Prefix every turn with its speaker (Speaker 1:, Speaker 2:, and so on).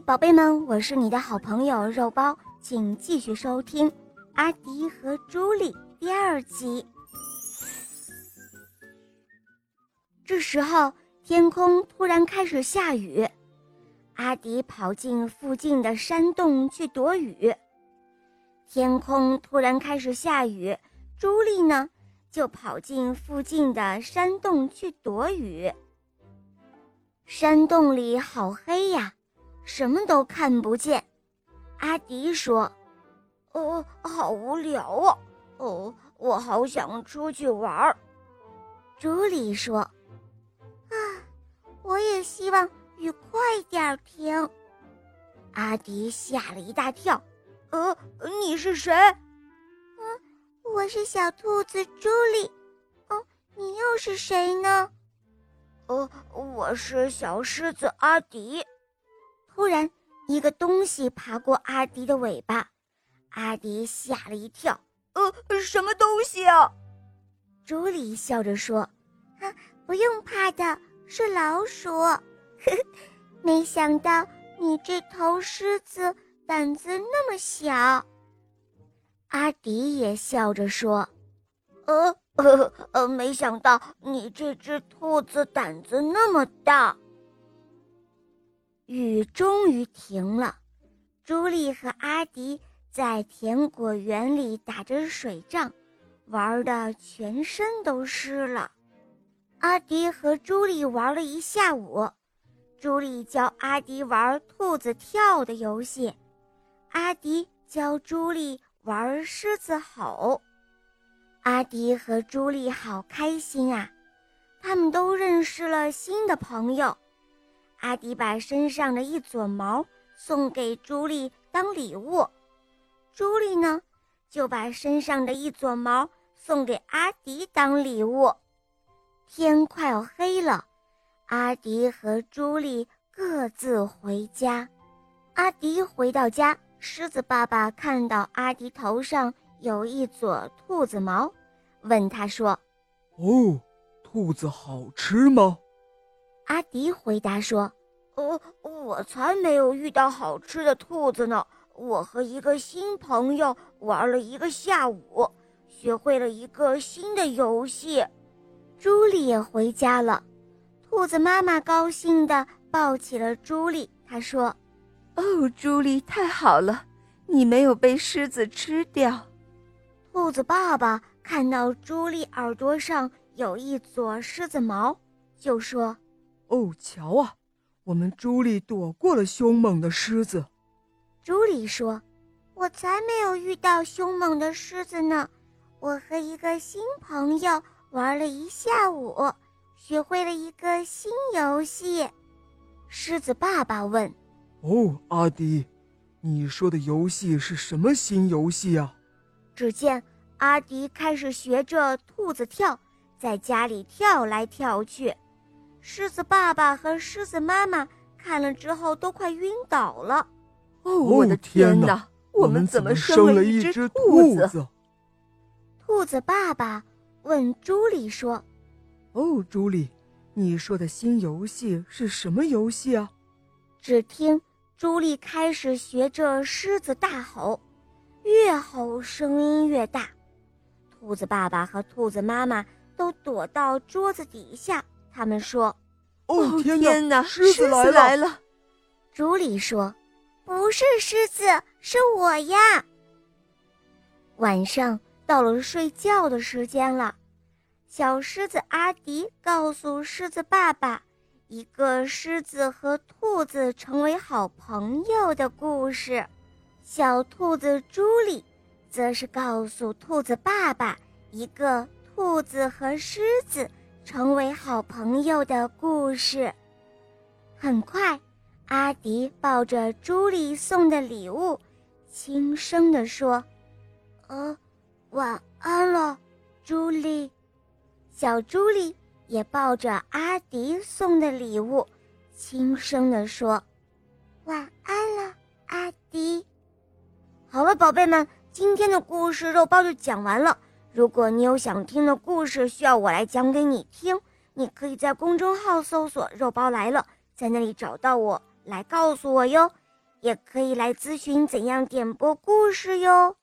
Speaker 1: 宝贝们，我是你的好朋友肉包，请继续收听《阿迪和朱莉》第二集。这时候，天空突然开始下雨，阿迪跑进附近的山洞去躲雨。天空突然开始下雨，朱莉呢，就跑进附近的山洞去躲雨。山洞里好黑呀！什么都看不见，阿迪说：“
Speaker 2: 哦，好无聊啊！哦，我好想出去玩儿。”
Speaker 1: 朱莉说：“
Speaker 3: 啊，我也希望雨快点停。”
Speaker 1: 阿迪吓了一大跳：“
Speaker 2: 呃，你是谁？”“
Speaker 3: 嗯，我是小兔子朱莉。”“哦，你又是谁呢？”“
Speaker 2: 呃，我是小狮子阿迪。”
Speaker 1: 突然，一个东西爬过阿迪的尾巴，阿迪吓了一跳。
Speaker 2: 呃，什么东西啊？
Speaker 1: 朱莉笑着说：“
Speaker 3: 啊，不用怕的，是老鼠。呵呵 没想到你这头狮子胆子那么小。”
Speaker 1: 阿迪也笑着说：“
Speaker 2: 呃呃 呃，没想到你这只兔子胆子那么大。”
Speaker 1: 雨终于停了，朱莉和阿迪在甜果园里打着水仗，玩的全身都湿了。阿迪和朱莉玩了一下午，朱莉教阿迪玩兔子跳的游戏，阿迪教朱莉玩狮子吼。阿迪和朱莉好开心啊，他们都认识了新的朋友。阿迪把身上的一撮毛送给朱莉当礼物，朱莉呢就把身上的一撮毛送给阿迪当礼物。天快要黑了，阿迪和朱莉各自回家。阿迪回到家，狮子爸爸看到阿迪头上有一撮兔子毛，问他说：“
Speaker 4: 哦，兔子好吃吗？”
Speaker 1: 阿迪回答说：“
Speaker 2: 呃，我才没有遇到好吃的兔子呢。我和一个新朋友玩了一个下午，学会了一个新的游戏。”
Speaker 1: 朱莉也回家了，兔子妈妈高兴地抱起了朱莉。她说：“
Speaker 5: 哦，朱莉，太好了，你没有被狮子吃掉。”
Speaker 1: 兔子爸爸看到朱莉耳朵上有一撮狮子毛，就说。
Speaker 4: 哦，瞧啊，我们朱莉躲过了凶猛的狮子。
Speaker 1: 朱莉说：“
Speaker 3: 我才没有遇到凶猛的狮子呢，我和一个新朋友玩了一下午，学会了一个新游戏。”
Speaker 1: 狮子爸爸问：“
Speaker 4: 哦，阿迪，你说的游戏是什么新游戏啊？”
Speaker 1: 只见阿迪开始学着兔子跳，在家里跳来跳去。狮子爸爸和狮子妈妈看了之后都快晕倒了。
Speaker 5: 哦，我的天哪！我们怎么
Speaker 4: 生
Speaker 5: 了
Speaker 4: 一只
Speaker 5: 兔
Speaker 4: 子？
Speaker 1: 兔子爸爸问朱莉说：“
Speaker 4: 哦，朱莉，你说的新游戏是什么游戏啊？”
Speaker 1: 只听朱莉开始学着狮子大吼，越吼声音越大。兔子爸爸和兔子妈妈都躲到桌子底下。他们说：“
Speaker 4: 哦
Speaker 5: 天
Speaker 4: 哪，
Speaker 5: 狮
Speaker 4: 子
Speaker 5: 来了！”
Speaker 1: 朱莉说：“
Speaker 3: 不是狮子，是我呀。”
Speaker 1: 晚上到了睡觉的时间了，小狮子阿迪告诉狮子爸爸一个狮子和兔子成为好朋友的故事，小兔子朱莉则是告诉兔子爸爸一个兔子和狮子。成为好朋友的故事。很快，阿迪抱着朱莉送的礼物，轻声地说：“
Speaker 3: 呃，晚安了，朱莉。”
Speaker 1: 小朱莉也抱着阿迪送的礼物，轻声地说：“
Speaker 3: 晚安了，阿迪。”
Speaker 1: 好了，宝贝们，今天的故事肉包就讲完了。如果你有想听的故事需要我来讲给你听，你可以在公众号搜索“肉包来了”，在那里找到我，来告诉我哟。也可以来咨询怎样点播故事哟。